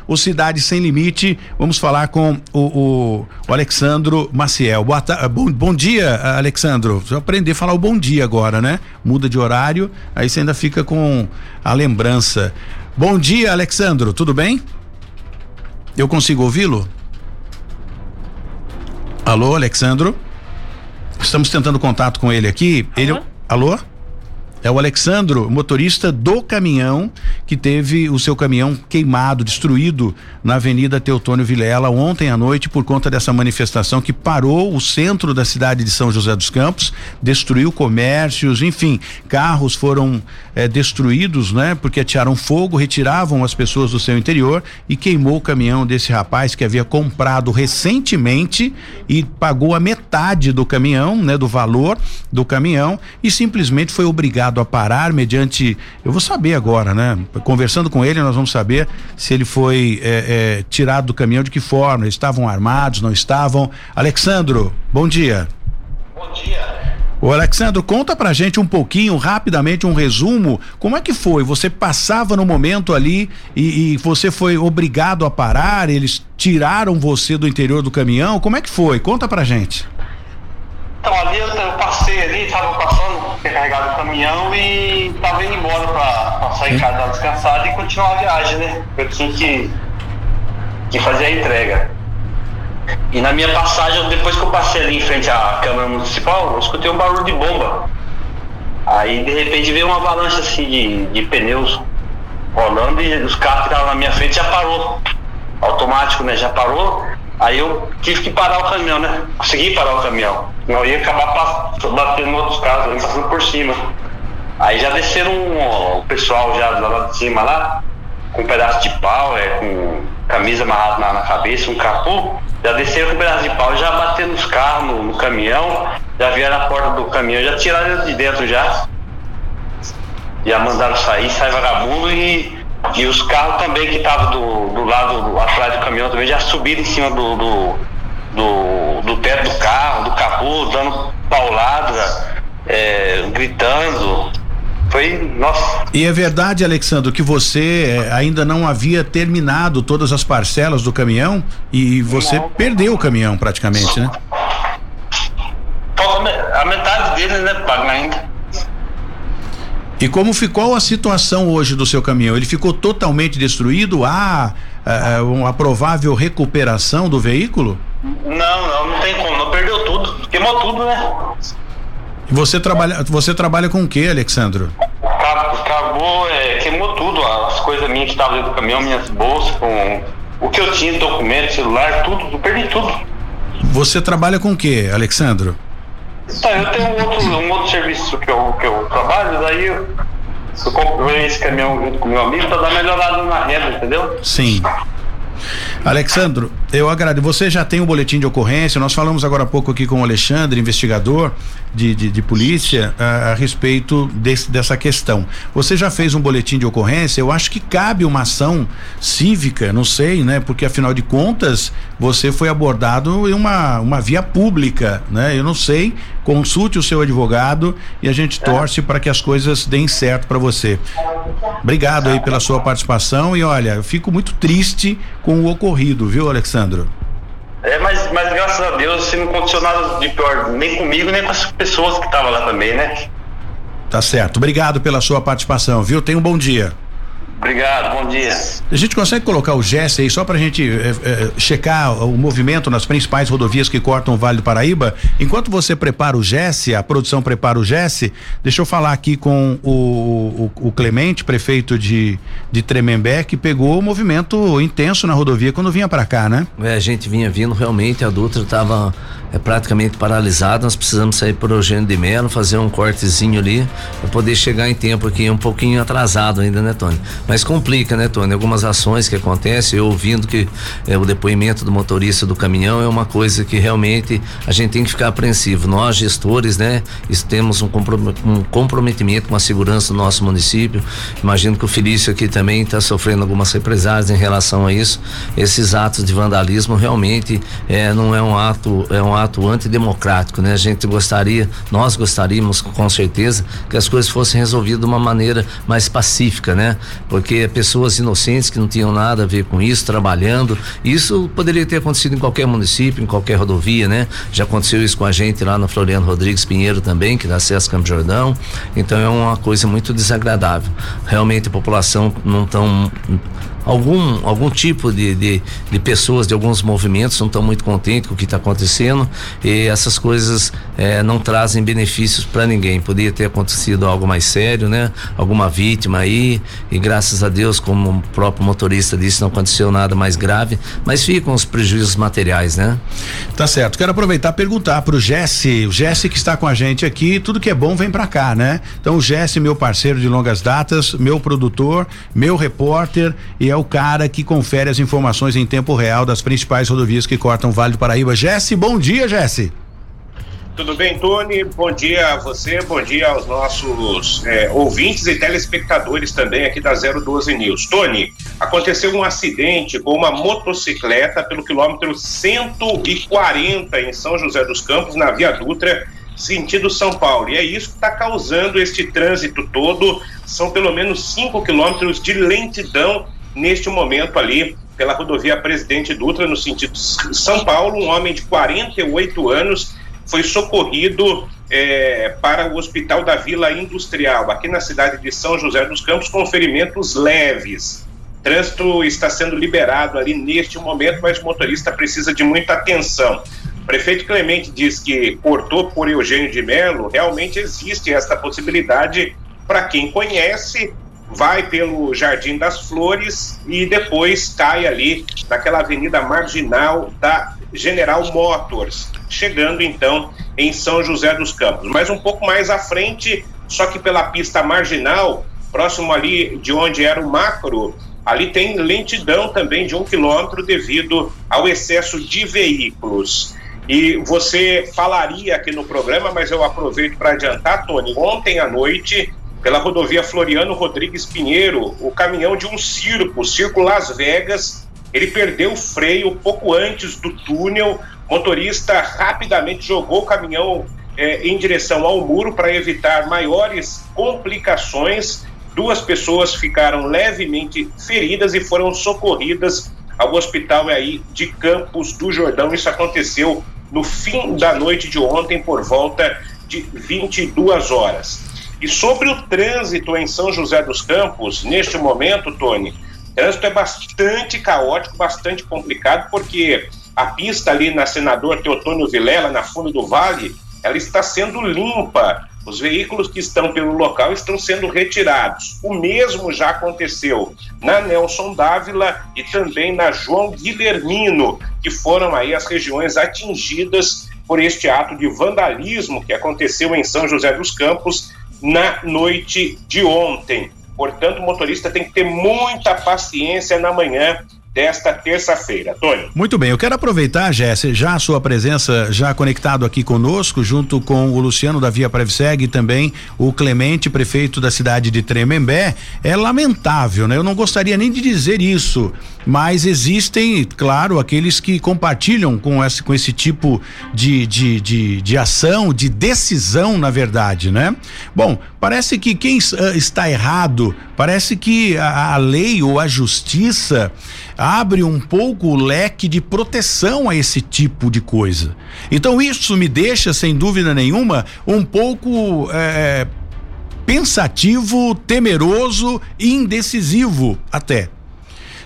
o Cidade Sem Limite. Vamos falar com o, o, o Alexandro Maciel. Boa bom, bom dia, Alexandro. Você aprender a falar o bom dia agora, né? Muda de horário, aí você ainda fica com a lembrança. Bom dia, Alexandro, tudo bem? Eu consigo ouvi-lo? Alô, Alexandro? Estamos tentando contato com ele aqui. Alô? Ele, alô? É o Alexandro, motorista do caminhão que teve o seu caminhão queimado, destruído na Avenida Teutônio Vilela ontem à noite por conta dessa manifestação que parou o centro da cidade de São José dos Campos, destruiu comércios, enfim, carros foram eh, destruídos, né? Porque atiraram fogo, retiravam as pessoas do seu interior e queimou o caminhão desse rapaz que havia comprado recentemente e pagou a metade do caminhão, né? Do valor do caminhão e simplesmente foi obrigado a parar mediante. Eu vou saber agora, né? Conversando com ele, nós vamos saber se ele foi é, é, tirado do caminhão, de que forma. Estavam armados, não estavam. Alexandro, bom dia. Bom dia. O Alexandro, conta pra gente um pouquinho, rapidamente, um resumo. Como é que foi? Você passava no momento ali e, e, você foi obrigado a parar? Eles tiraram você do interior do caminhão? Como é que foi? Conta pra gente. Então ali eu, eu passei ali, estava passando, carregado o caminhão e estava indo embora para sair em casa descansado e continuar a viagem, né? Eu tinha que, que fazer a entrega. E na minha passagem, depois que eu passei ali em frente à Câmara Municipal, eu escutei um barulho de bomba. Aí de repente veio uma avalanche assim de, de pneus rolando e os carros que estavam na minha frente já parou. Automático, né? Já parou. Aí eu tive que parar o caminhão, né? Consegui parar o caminhão. Não ia acabar batendo em outros carros, passando por cima. Aí já desceram o pessoal já lá de cima lá, com um pedaço de pau, é, com camisa amarrada na, na cabeça, um capô, já desceram com um pedaço de pau já bateram nos carros, no, no, caminhão, já vieram na porta do caminhão, já tiraram de dentro já. Já mandaram sair, sai vagabundo e e os carros também que estavam do, do lado do, atrás do caminhão também já subiram em cima do, do, do, do teto do carro, do capô, dando paulada, é, gritando. Foi, nossa. E é verdade, Alexandre, que você é, ainda não havia terminado todas as parcelas do caminhão e você não. perdeu o caminhão praticamente, né? A metade dele, né, paga ainda. E como ficou a situação hoje do seu caminhão? Ele ficou totalmente destruído? Há uh, uma provável recuperação do veículo? Não, não, não tem como. Não perdeu tudo. Queimou tudo, né? E você trabalha, você trabalha com o que, Alexandro? Acabou, é, queimou tudo. As coisas minhas que estavam dentro do caminhão, minhas bolsas, com o que eu tinha, documento, celular, tudo, perdi tudo. Você trabalha com o que, Alexandro? Tá, eu tenho um outro, um outro serviço que eu, que eu trabalho, daí eu, eu comprei esse caminhão junto com meu amigo dar uma melhorada na renda, entendeu? Sim. Alexandro, eu agradeço. Você já tem o um boletim de ocorrência. Nós falamos agora há pouco aqui com o Alexandre, investigador de, de, de polícia, a, a respeito desse, dessa questão. Você já fez um boletim de ocorrência? Eu acho que cabe uma ação cívica, não sei, né? Porque afinal de contas, você foi abordado em uma, uma via pública, né? Eu não sei. Consulte o seu advogado e a gente torce para que as coisas deem certo para você. Obrigado aí pela sua participação e olha, eu fico muito triste com o ocorrido, viu, Alexandro? É, mas, mas graças a Deus, assim, não aconteceu nada de pior, nem comigo, nem com as pessoas que estavam lá também, né? Tá certo. Obrigado pela sua participação, viu? Tenha um bom dia. Obrigado, bom dia. A gente consegue colocar o GES aí só para a gente é, é, checar o movimento nas principais rodovias que cortam o Vale do Paraíba? Enquanto você prepara o GES, a produção prepara o GES, deixa eu falar aqui com o, o, o Clemente, prefeito de, de Tremembé, que pegou o movimento intenso na rodovia quando vinha para cá, né? É, a gente vinha vindo realmente, a Dutra estava é praticamente paralisado. Nós precisamos sair por Eugênio de Melo, fazer um cortezinho ali para poder chegar em tempo aqui, um pouquinho atrasado ainda, né, Tony? Mas complica, né, Tony? Algumas ações que acontecem, eu ouvindo que é, o depoimento do motorista do caminhão é uma coisa que realmente a gente tem que ficar apreensivo. Nós, gestores, né, temos um, comprometimento com a segurança do nosso município. Imagino que o Felício aqui também está sofrendo algumas represálias em relação a isso. Esses atos de vandalismo realmente é, não é um ato, é um ato antidemocrático, né? A gente gostaria, nós gostaríamos com certeza que as coisas fossem resolvidas de uma maneira mais pacífica, né? Porque pessoas inocentes que não tinham nada a ver com isso, trabalhando, isso poderia ter acontecido em qualquer município, em qualquer rodovia, né? Já aconteceu isso com a gente lá no Floriano Rodrigues Pinheiro também, que dá acesso Campo Jordão. Então é uma coisa muito desagradável. Realmente a população não tão algum, algum tipo de, de, de, pessoas de alguns movimentos não estão muito contentes com o que está acontecendo e essas coisas eh, não trazem benefícios para ninguém. Poderia ter acontecido algo mais sério, né? Alguma vítima aí e graças a Deus, como o próprio motorista disse, não aconteceu nada mais grave, mas ficam os prejuízos materiais, né? Tá certo. Quero aproveitar e perguntar pro Jesse, o Jesse que está com a gente aqui, tudo que é bom vem para cá, né? Então o Jesse, meu parceiro de longas datas, meu produtor, meu repórter e é é o cara que confere as informações em tempo real das principais rodovias que cortam o Vale do Paraíba. Jesse, bom dia, Jesse. Tudo bem, Tony? Bom dia a você, bom dia aos nossos é, ouvintes e telespectadores também aqui da 012 News. Tony, aconteceu um acidente com uma motocicleta pelo quilômetro 140 em São José dos Campos, na Via Dutra, sentido São Paulo. E é isso que está causando este trânsito todo. São pelo menos 5 quilômetros de lentidão neste momento ali pela rodovia Presidente Dutra, no sentido São Paulo, um homem de 48 anos foi socorrido é, para o Hospital da Vila Industrial, aqui na cidade de São José dos Campos, com ferimentos leves. Trânsito está sendo liberado ali neste momento, mas o motorista precisa de muita atenção. O prefeito Clemente diz que cortou por Eugênio de Melo, realmente existe esta possibilidade para quem conhece vai pelo Jardim das Flores e depois cai ali naquela avenida marginal da General Motors, chegando então em São José dos Campos. Mas um pouco mais à frente, só que pela pista marginal, próximo ali de onde era o macro, ali tem lentidão também de um quilômetro devido ao excesso de veículos. E você falaria aqui no programa, mas eu aproveito para adiantar, Tony. Ontem à noite pela rodovia Floriano Rodrigues Pinheiro, o caminhão de um circo, Circo Las Vegas, ele perdeu o freio pouco antes do túnel. O motorista rapidamente jogou o caminhão eh, em direção ao muro para evitar maiores complicações. Duas pessoas ficaram levemente feridas e foram socorridas ao hospital aí de Campos do Jordão. Isso aconteceu no fim da noite de ontem, por volta de 22 horas. E sobre o trânsito em São José dos Campos, neste momento, Tony, o trânsito é bastante caótico, bastante complicado, porque a pista ali na Senador Teotônio Vilela, na fundo do vale, ela está sendo limpa. Os veículos que estão pelo local estão sendo retirados. O mesmo já aconteceu na Nelson Dávila e também na João Guilhermino, que foram aí as regiões atingidas por este ato de vandalismo que aconteceu em São José dos Campos na noite de ontem. Portanto, o motorista tem que ter muita paciência na manhã desta terça-feira. Tony. Muito bem, eu quero aproveitar, Jéssica, já a sua presença já conectado aqui conosco, junto com o Luciano da Via Prevseg e também o Clemente, prefeito da cidade de Tremembé. É lamentável, né? Eu não gostaria nem de dizer isso, mas existem, claro, aqueles que compartilham com esse, com esse tipo de, de, de, de ação, de decisão, na verdade, né? Bom, parece que quem uh, está errado, parece que a, a lei ou a justiça abre um pouco o leque de proteção a esse tipo de coisa. Então isso me deixa, sem dúvida nenhuma, um pouco é, pensativo, temeroso e indecisivo até.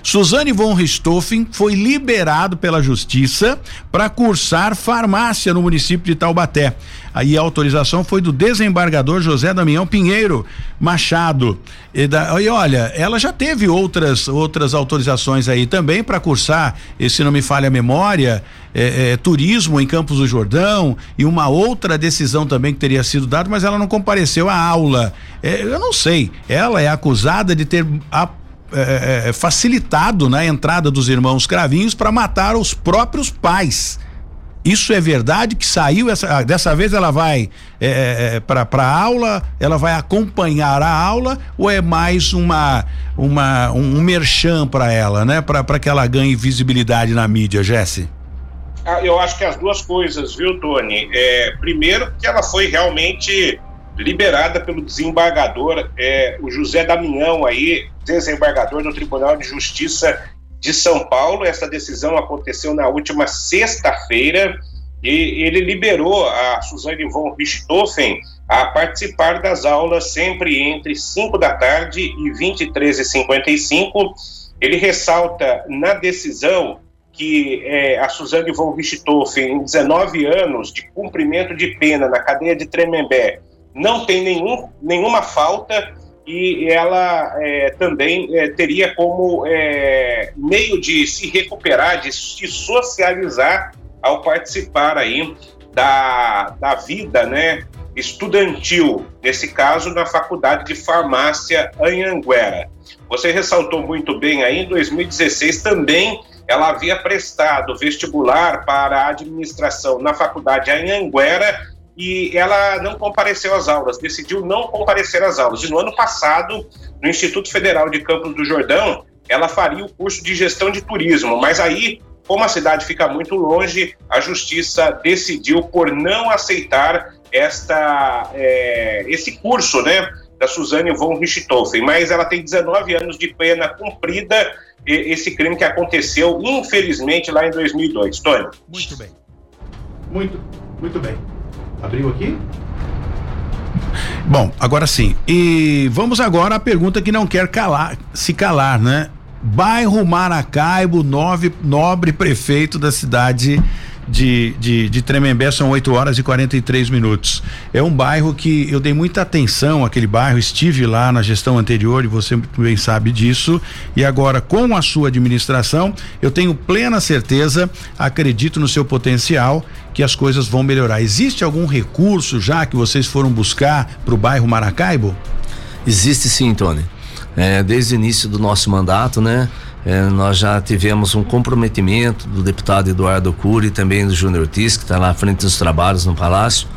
Suzane von Richthofen foi liberado pela justiça para cursar farmácia no município de Taubaté. Aí a autorização foi do desembargador José Damião Pinheiro Machado. E, da, e olha, ela já teve outras outras autorizações aí também para cursar, se não me falha a memória, é, é, turismo em Campos do Jordão e uma outra decisão também que teria sido dada, mas ela não compareceu à aula. É, eu não sei. Ela é acusada de ter a, é, é, é, facilitado né, entrada dos irmãos Cravinhos para matar os próprios pais. Isso é verdade que saiu essa, ah, dessa vez ela vai é, é para para aula, ela vai acompanhar a aula ou é mais uma uma um, um merchan para ela, né? Para que ela ganhe visibilidade na mídia, Jesse? Ah, eu acho que as duas coisas, viu, Tony? É, primeiro que ela foi realmente liberada pelo desembargador, é, o José Damião aí, desembargador do Tribunal de Justiça de São Paulo. Essa decisão aconteceu na última sexta-feira e ele liberou a Suzane von Richthofen a participar das aulas sempre entre 5 da tarde e 23h55. Ele ressalta na decisão que é, a Suzane von Richthofen, em 19 anos de cumprimento de pena na cadeia de Tremembé, não tem nenhum, nenhuma falta e ela é, também é, teria como é, meio de se recuperar, de se socializar ao participar aí da, da vida né, estudantil, nesse caso na Faculdade de Farmácia Anhanguera. Você ressaltou muito bem aí, em 2016 também ela havia prestado vestibular para a administração na Faculdade Anhanguera e ela não compareceu às aulas, decidiu não comparecer às aulas. E no ano passado, no Instituto Federal de Campos do Jordão, ela faria o curso de gestão de turismo, mas aí, como a cidade fica muito longe, a justiça decidiu por não aceitar esta, é, esse curso, né, da Suzane von Richthofen, mas ela tem 19 anos de pena cumprida esse crime que aconteceu, infelizmente, lá em 2002. Tony. Muito bem. Muito, muito bem. Abriu aqui? Bom, agora sim. E vamos agora à pergunta que não quer calar, se calar, né? Bairro Maracaibo, nove, nobre prefeito da cidade de, de, de Tremembé são 8 horas e 43 minutos. É um bairro que eu dei muita atenção àquele bairro, estive lá na gestão anterior e você bem sabe disso. E agora, com a sua administração, eu tenho plena certeza, acredito no seu potencial, que as coisas vão melhorar. Existe algum recurso já que vocês foram buscar para o bairro Maracaibo? Existe sim, Tony. É, desde o início do nosso mandato, né? É, nós já tivemos um comprometimento do deputado Eduardo Cury e também do Júnior Ortiz, que está lá à frente dos trabalhos no Palácio.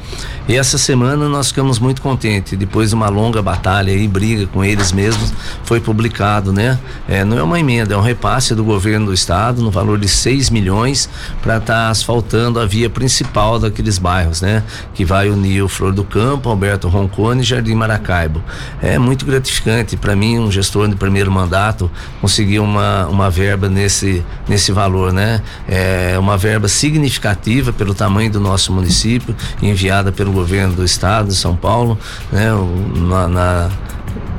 E essa semana nós ficamos muito contentes. Depois de uma longa batalha e briga com eles mesmos, foi publicado, né? É, não é uma emenda, é um repasse do governo do estado no valor de 6 milhões para estar tá asfaltando a via principal daqueles bairros, né? Que vai unir o Flor do Campo, Alberto Roncone e Jardim Maracaibo. É muito gratificante para mim, um gestor de primeiro mandato, conseguir uma uma, verba nesse, nesse valor, né? É uma verba significativa pelo tamanho do nosso município, enviada pelo governo do estado de São Paulo, né? Na, na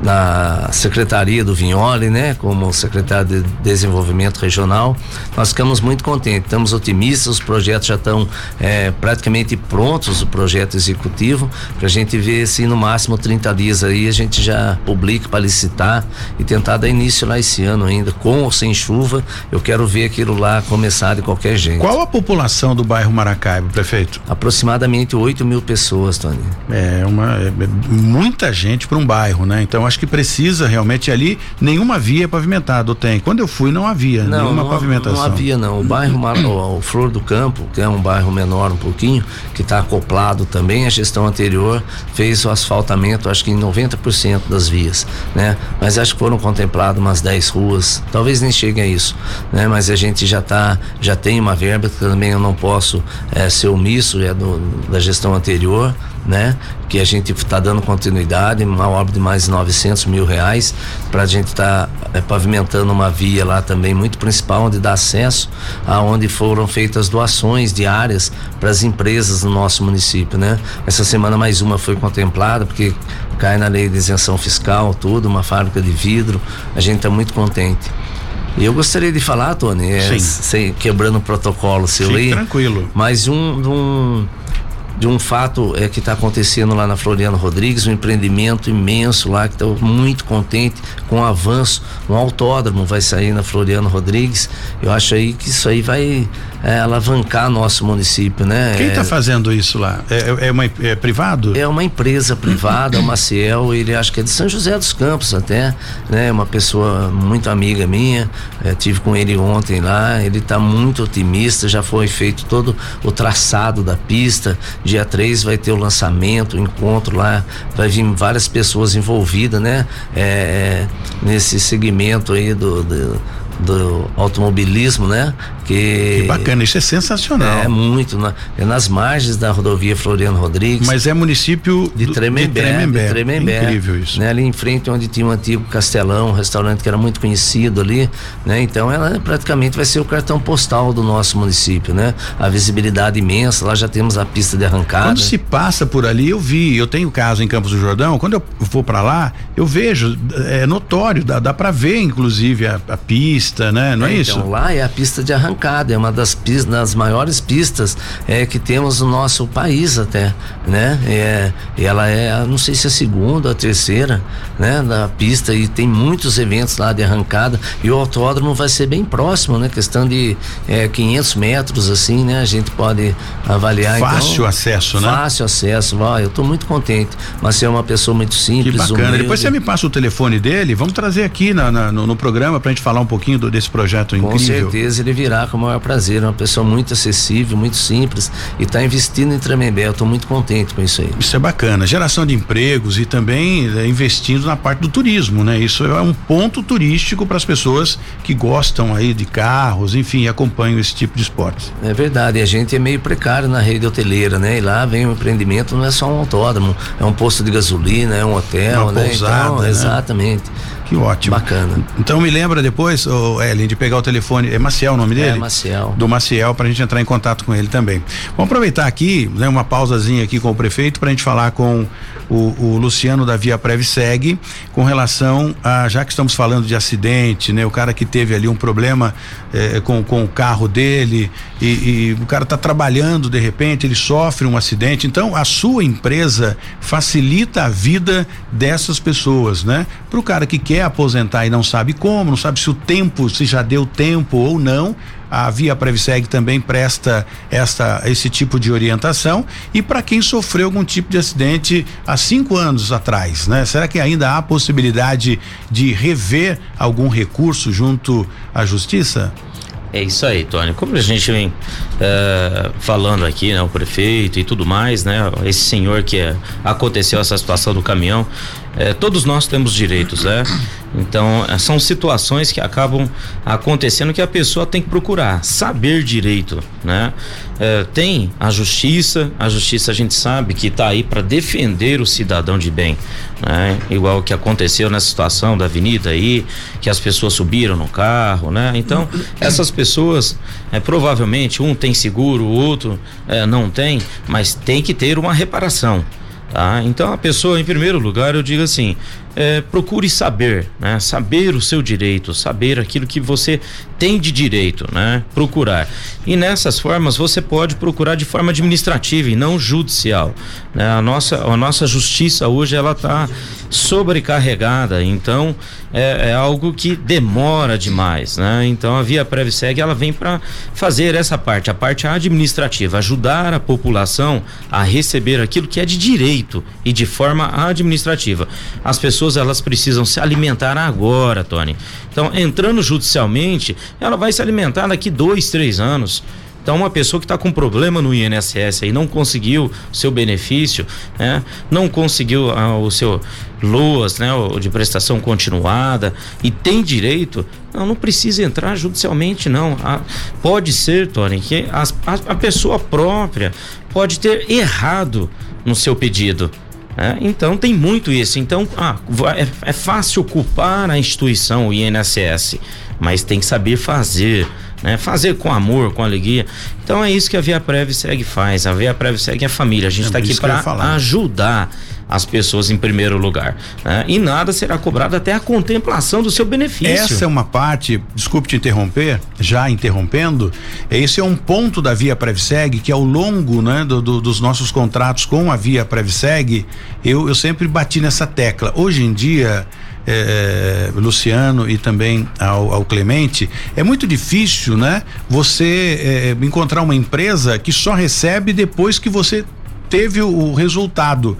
na Secretaria do Vinhole, né, como secretário de Desenvolvimento Regional. Nós ficamos muito contentes, estamos otimistas, os projetos já estão é, praticamente prontos, o projeto executivo, para a gente ver se no máximo 30 dias aí a gente já publica para licitar e tentar dar início lá esse ano ainda, com ou sem chuva. Eu quero ver aquilo lá começar de qualquer jeito. Qual a população do bairro Maracaibo, prefeito? Aproximadamente 8 mil pessoas, Tony. É uma é, muita gente para um bairro, né? Então acho que precisa realmente ali nenhuma via pavimentada, ou tem. Quando eu fui não havia não, nenhuma não, pavimentação. Não havia não. O bairro o, o Flor do Campo, que é um bairro menor um pouquinho, que está acoplado também, a gestão anterior fez o asfaltamento, acho que em 90% das vias, né? Mas acho que foram contempladas umas 10 ruas, talvez nem chegue a isso, né? Mas a gente já tá, já tem uma verba que também eu não posso é, ser omisso, é do, da gestão anterior, né? Que a gente está dando continuidade, uma obra de mais de 900 mil reais para a gente estar tá, é, pavimentando uma via lá também muito principal onde dá acesso aonde foram feitas doações diárias para as empresas no nosso município, né? Essa semana mais uma foi contemplada porque cai na lei de isenção fiscal, tudo, uma fábrica de vidro. A gente está muito contente. E eu gostaria de falar, Tony, é, sem, quebrando o protocolo seu Fique aí. tranquilo. Mas um, um de um fato é que está acontecendo lá na Floriano Rodrigues, um empreendimento imenso lá, que estou muito contente com o avanço. Um autódromo vai sair na Floriano Rodrigues. Eu acho aí que isso aí vai é, alavancar nosso município, né? Quem está é, fazendo isso lá? É, é, uma, é privado? É uma empresa privada, o Maciel, ele acho que é de São José dos Campos até, né? Uma pessoa muito amiga minha, é, tive com ele ontem lá, ele está muito otimista, já foi feito todo o traçado da pista, Dia 3 vai ter o lançamento, o encontro lá, vai vir várias pessoas envolvidas, né? É, é nesse segmento aí do, do do automobilismo, né? Que, que bacana, isso é sensacional. É muito, na, é nas margens da rodovia Floriano Rodrigues. Mas é município de Tremembé, de Tremembé. De Tremembé incrível isso. Né? Ali em frente onde tinha um antigo Castelão, um restaurante que era muito conhecido ali, né? Então ela praticamente vai ser o cartão postal do nosso município, né? A visibilidade imensa, lá já temos a pista de arrancada. Quando se passa por ali, eu vi, eu tenho casa em Campos do Jordão, quando eu vou para lá, eu vejo, é notório, dá, dá para ver inclusive a, a pista né? Não é, é isso? Então, lá é a pista de arrancada, é uma das, das maiores pistas é, que temos no nosso país até, né? É, ela é, não sei se é a segunda ou a terceira, né? Da pista e tem muitos eventos lá de arrancada e o autódromo vai ser bem próximo, né? Questão de é, 500 metros assim, né? A gente pode avaliar. Fácil então, acesso, né? Fácil acesso, ó, eu estou muito contente, mas é uma pessoa muito simples, que bacana. Humilde. Depois você me passa o telefone dele, vamos trazer aqui na, na no, no programa pra gente falar um pouquinho pouquinho do, desse projeto incrível. Com certeza ele virá com o maior prazer, uma pessoa muito acessível, muito simples e está investindo em Tremembé. Eu estou muito contente com isso aí. Isso é bacana, geração de empregos e também é, investindo na parte do turismo, né? Isso é um ponto turístico para as pessoas que gostam aí de carros, enfim, acompanham esse tipo de esportes. É verdade, a gente é meio precário na rede hoteleira, né? E lá vem o um empreendimento, não é só um autódromo, é um posto de gasolina, é um hotel, Uma né? Pousada, então, né? exatamente. Que ótimo. Bacana. Então me lembra depois, oh, Ellen, de pegar o telefone. É Maciel o nome dele? É, Maciel. Do Maciel, pra gente entrar em contato com ele também. Vamos aproveitar aqui, né, uma pausazinha aqui com o prefeito pra gente falar com o, o Luciano da Via Previseg com relação a, já que estamos falando de acidente, né? O cara que teve ali um problema eh, com, com o carro dele e, e o cara está trabalhando, de repente, ele sofre um acidente. Então, a sua empresa facilita a vida dessas pessoas, né? Para o cara que quer aposentar e não sabe como, não sabe se o tempo, se já deu tempo ou não, a Via Previseg também presta esta, esse tipo de orientação e para quem sofreu algum tipo de acidente há cinco anos atrás, né? Será que ainda há possibilidade de rever algum recurso junto à justiça? É isso aí, Tony. Como a gente vem uh, falando aqui, né, o prefeito e tudo mais, né, esse senhor que é, aconteceu essa situação do caminhão, é, todos nós temos direitos, né? Então, é, são situações que acabam acontecendo que a pessoa tem que procurar saber direito, né? É, tem a justiça, a justiça a gente sabe que está aí para defender o cidadão de bem, né? Igual que aconteceu nessa situação da avenida aí, que as pessoas subiram no carro, né? Então, essas pessoas, é, provavelmente um tem seguro, o outro é, não tem, mas tem que ter uma reparação. Tá? Então a pessoa, em primeiro lugar, eu digo assim: é, procure saber, né? Saber o seu direito, saber aquilo que você tem de direito, né? Procurar. E nessas formas você pode procurar de forma administrativa e não judicial. Né? A nossa a nossa justiça hoje ela está sobrecarregada, então é, é, algo que demora demais, né? Então a Via Previseg ela vem para fazer essa parte, a parte administrativa, ajudar a população a receber aquilo que é de direito e de forma administrativa. As pessoas elas precisam se alimentar agora, Tony. Então entrando judicialmente, ela vai se alimentar daqui dois, três anos. Então, uma pessoa que está com problema no INSS e não conseguiu seu benefício, né? Não conseguiu ah, o seu LOAS, né? O de prestação continuada e tem direito, não, não precisa entrar judicialmente, não. Ah, pode ser, Tony, que a, a, a pessoa própria pode ter errado no seu pedido. É, então tem muito isso. Então ah, é, é, fácil culpar a instituição, o INSS, mas tem que saber fazer né? Fazer com amor, com alegria. Então é isso que a Via Prev Segue faz. A Via Prev Segue é a família. A gente está é aqui para ajudar as pessoas em primeiro lugar. Né? E nada será cobrado até a contemplação do seu benefício. Essa é uma parte, desculpe te interromper, já interrompendo, esse é um ponto da Via Prevseg que ao longo né, do, do, dos nossos contratos com a Via Prevseg, eu, eu sempre bati nessa tecla. Hoje em dia, é, Luciano e também ao, ao, Clemente, é muito difícil, né? Você é, encontrar uma empresa que só recebe depois que você teve o resultado,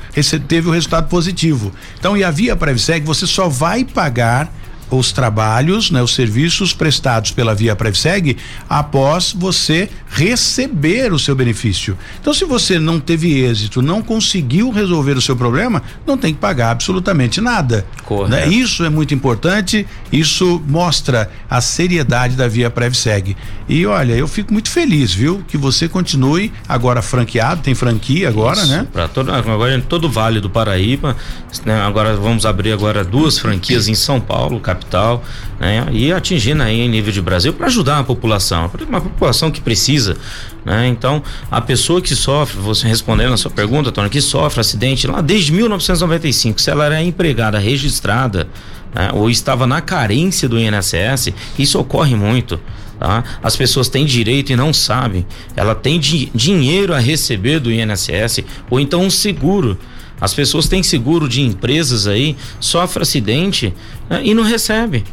teve o resultado positivo. Então, e a Via Prevseg, você só vai pagar os trabalhos, né, os serviços prestados pela Via Prevseg após você receber o seu benefício. Então, se você não teve êxito, não conseguiu resolver o seu problema, não tem que pagar absolutamente nada. Né? Isso é muito importante, isso mostra a seriedade da Via Prevseg. E olha, eu fico muito feliz, viu, que você continue agora franqueado, tem franquia agora, isso, né? Para todo agora em todo o Vale do Paraíba, né? Agora vamos abrir agora duas franquias em São Paulo, capital, né? E atingindo aí em nível de Brasil para ajudar a população, uma população que precisa, né? Então, a pessoa que sofre, você respondendo a sua pergunta, Tony, que sofre acidente lá desde 1995, se ela era empregada registrada, né? ou estava na carência do INSS, isso ocorre muito. Tá? As pessoas têm direito e não sabem. Ela tem di dinheiro a receber do INSS ou então um seguro. As pessoas têm seguro de empresas aí, sofre acidente né, e não recebe.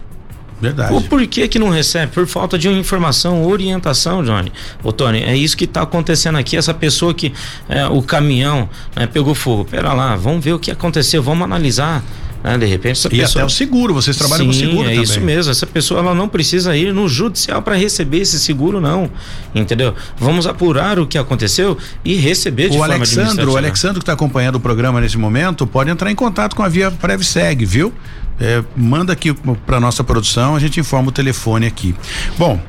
Verdade. O porquê que não recebe? Por falta de informação, orientação, Johnny. Ô, Tony, é isso que está acontecendo aqui. Essa pessoa que é, o caminhão né, pegou fogo. Pera lá, vamos ver o que aconteceu, vamos analisar. Né? De repente essa e pessoa. até o seguro, vocês trabalham Sim, com seguro é também. isso mesmo. Essa pessoa ela não precisa ir no judicial para receber esse seguro, não. Entendeu? Vamos apurar o que aconteceu e receber de o forma Alexandro, o Alexandro que está acompanhando o programa nesse momento, pode entrar em contato com a Via PrevSeg, viu? É, manda aqui para nossa produção, a gente informa o telefone aqui. Bom,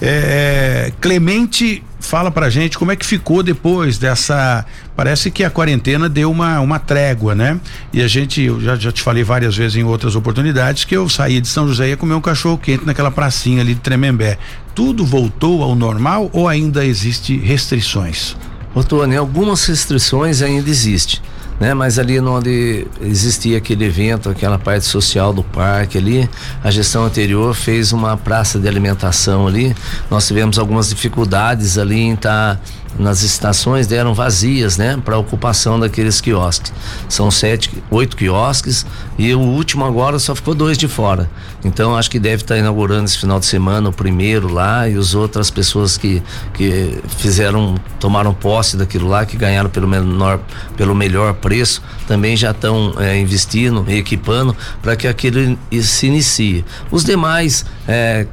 é, Clemente fala pra gente como é que ficou depois dessa. Parece que a quarentena deu uma, uma trégua, né? E a gente, eu já, já te falei várias vezes em outras oportunidades que eu saí de São José e ia comer um cachorro quente naquela pracinha ali de Tremembé. Tudo voltou ao normal ou ainda existe restrições? Ô Tony, algumas restrições ainda existem né? Mas ali onde existia aquele evento, aquela parte social do parque ali, a gestão anterior fez uma praça de alimentação ali. Nós tivemos algumas dificuldades ali em estar tá nas estações deram vazias, né, para ocupação daqueles quiosques. São sete, oito quiosques e o último agora só ficou dois de fora. Então acho que deve estar tá inaugurando esse final de semana o primeiro lá e as outras pessoas que que fizeram tomaram posse daquilo lá que ganharam pelo menor pelo melhor preço também já estão é, investindo equipando para que aquilo se inicie. Os demais é,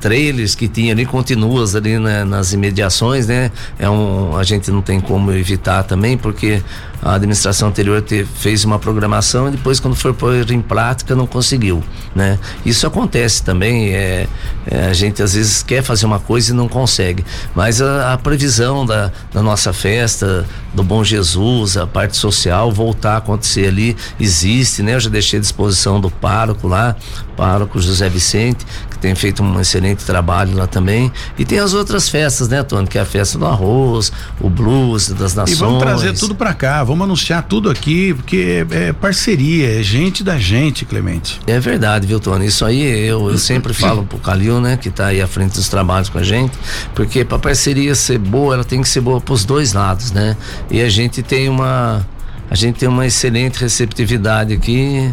trailers que tinha ali, continuas ali nas imediações, né? É um, a gente não tem como evitar também, porque a administração anterior te, fez uma programação e depois quando foi pôr em prática não conseguiu, né? Isso acontece também, é, é, a gente às vezes quer fazer uma coisa e não consegue, mas a, a, previsão da, da nossa festa, do Bom Jesus, a parte social voltar a acontecer ali, existe, né? Eu já deixei à disposição do pároco lá, pároco José Vicente, que tem feito um excelente trabalho lá também, e tem as outras festas, né, Tony, que é a festa do arroz, o blues das nações. E vamos trazer tudo para cá, vamos anunciar tudo aqui, porque é, é parceria, é gente da gente, Clemente. É verdade, viu, Tony? Isso aí eu, eu sempre falo pro Calil, né, que tá aí à frente dos trabalhos com a gente, porque pra parceria ser boa, ela tem que ser boa pros dois lados, né? E a gente tem uma a gente tem uma excelente receptividade aqui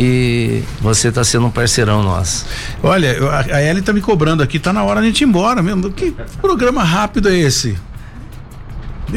e você está sendo um parceirão nosso. Olha, a Ellen tá me cobrando aqui, tá na hora a gente ir embora mesmo. Que programa rápido é esse?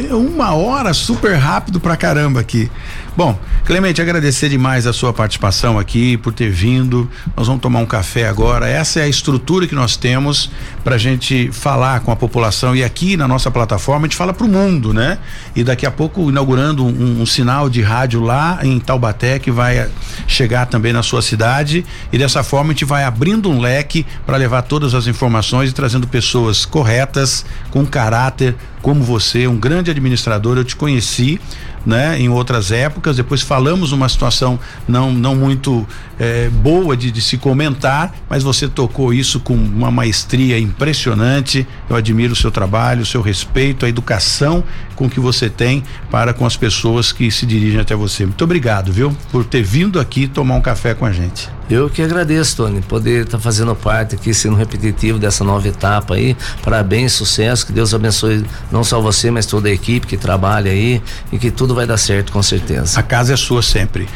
Uma hora super rápido pra caramba aqui. Bom, Clemente, agradecer demais a sua participação aqui, por ter vindo. Nós vamos tomar um café agora. Essa é a estrutura que nós temos para a gente falar com a população. E aqui na nossa plataforma a gente fala para o mundo, né? E daqui a pouco inaugurando um, um, sinal de rádio lá em Taubaté que vai chegar também na sua cidade. E dessa forma a gente vai abrindo um leque para levar todas as informações e trazendo pessoas corretas, com caráter, como você, um grande administrador. Eu te conheci né, em outras épocas. Depois falamos uma situação não, não muito é, boa de, de, se comentar, mas você tocou isso com uma maestria impressionante. Eu admiro o seu trabalho, o seu respeito, a educação com que você tem para com as pessoas que se dirigem até você. Muito obrigado, viu, por ter vindo aqui tomar um café com a gente. Eu que agradeço, Tony, poder estar tá fazendo parte aqui, sendo repetitivo dessa nova etapa aí. Parabéns, sucesso, que Deus abençoe não só você, mas toda a equipe que trabalha aí e que tudo vai dar certo com certeza. A casa é sua sempre.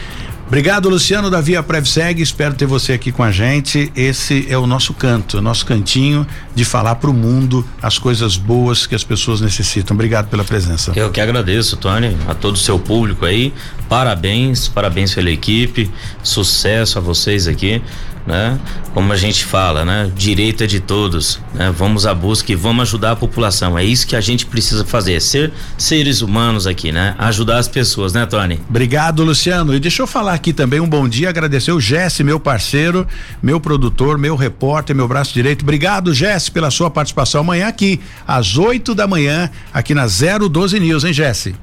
Obrigado, Luciano da Via Prevseg. Espero ter você aqui com a gente. Esse é o nosso canto, nosso cantinho de falar para o mundo as coisas boas que as pessoas necessitam. Obrigado pela presença. Eu que agradeço, Tony, a todo o seu público aí. Parabéns, parabéns pela equipe. Sucesso a vocês aqui né? Como a gente fala, né? Direito é de todos, né? Vamos à busca e vamos ajudar a população. É isso que a gente precisa fazer, ser seres humanos aqui, né? Ajudar as pessoas, né, Tony? Obrigado, Luciano. E deixa eu falar aqui também um bom dia, agradecer o Jesse, meu parceiro, meu produtor, meu repórter, meu braço direito. Obrigado, Jesse, pela sua participação amanhã aqui, às 8 da manhã, aqui na 012 News, hein, Jesse?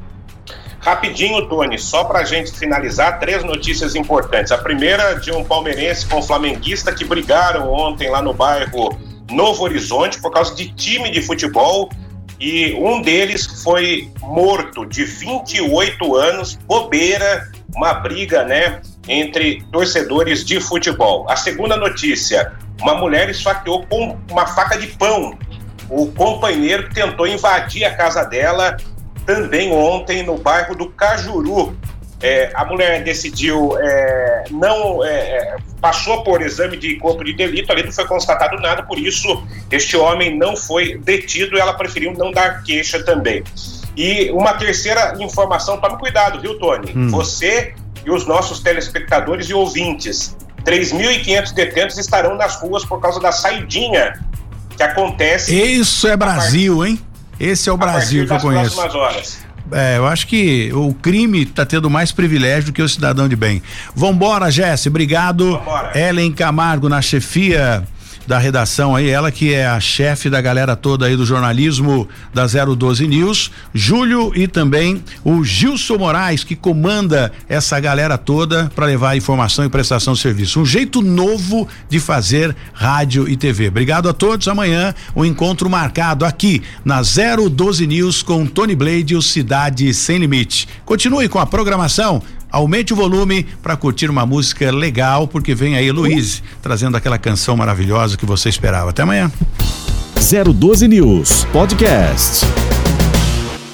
Rapidinho, Tony, só para a gente finalizar, três notícias importantes. A primeira de um palmeirense com um flamenguista que brigaram ontem lá no bairro Novo Horizonte por causa de time de futebol e um deles foi morto de 28 anos, bobeira, uma briga, né, entre torcedores de futebol. A segunda notícia, uma mulher esfaqueou com uma faca de pão o companheiro que tentou invadir a casa dela também ontem no bairro do Cajuru. É, a mulher decidiu é, não é, é, passou por exame de corpo de delito, ali não foi constatado nada, por isso este homem não foi detido. Ela preferiu não dar queixa também. E uma terceira informação, tome cuidado, viu, Tony? Hum. Você e os nossos telespectadores e ouvintes, 3.500 detentos estarão nas ruas por causa da saidinha que acontece. Isso é Brasil, hein? Esse é o Brasil que eu conheço. É, eu acho que o crime está tendo mais privilégio do que o cidadão de bem. Vambora, Jesse, obrigado. Vambora. Ellen Camargo na chefia da redação aí, ela que é a chefe da galera toda aí do jornalismo da 012 News, Júlio e também o Gilson Moraes que comanda essa galera toda para levar informação e prestação de serviço. Um jeito novo de fazer rádio e TV. Obrigado a todos. Amanhã o um encontro marcado aqui na 012 News com Tony Blade, o Cidade Sem Limite. Continue com a programação aumente o volume para curtir uma música legal, porque vem aí Luiz trazendo aquela canção maravilhosa que você esperava. Até amanhã. 012 News Podcast.